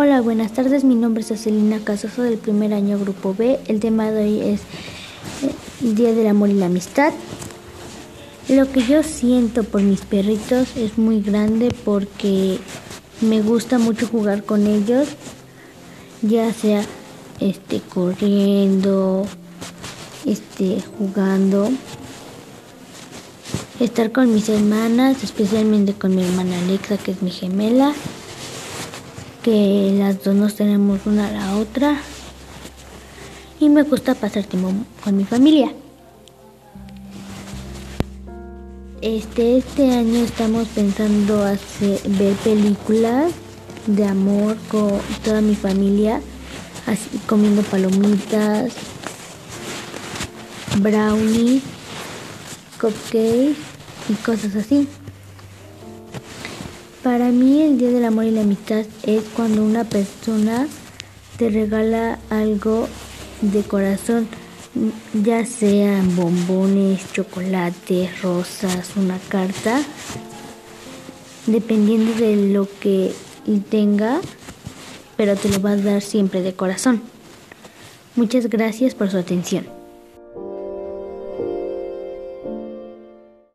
Hola, buenas tardes. Mi nombre es Acelina Casoso del primer año Grupo B. El tema de hoy es eh, Día del Amor y la Amistad. Lo que yo siento por mis perritos es muy grande porque me gusta mucho jugar con ellos, ya sea este corriendo, este jugando, estar con mis hermanas, especialmente con mi hermana Alexa que es mi gemela las dos nos tenemos una a la otra y me gusta pasar tiempo con mi familia. Este, este año estamos pensando hacer, ver películas de amor con toda mi familia, así comiendo palomitas, brownies, cupcakes y cosas así. Para mí el Día del Amor y la Amistad es cuando una persona te regala algo de corazón, ya sean bombones, chocolates, rosas, una carta, dependiendo de lo que tenga, pero te lo va a dar siempre de corazón. Muchas gracias por su atención.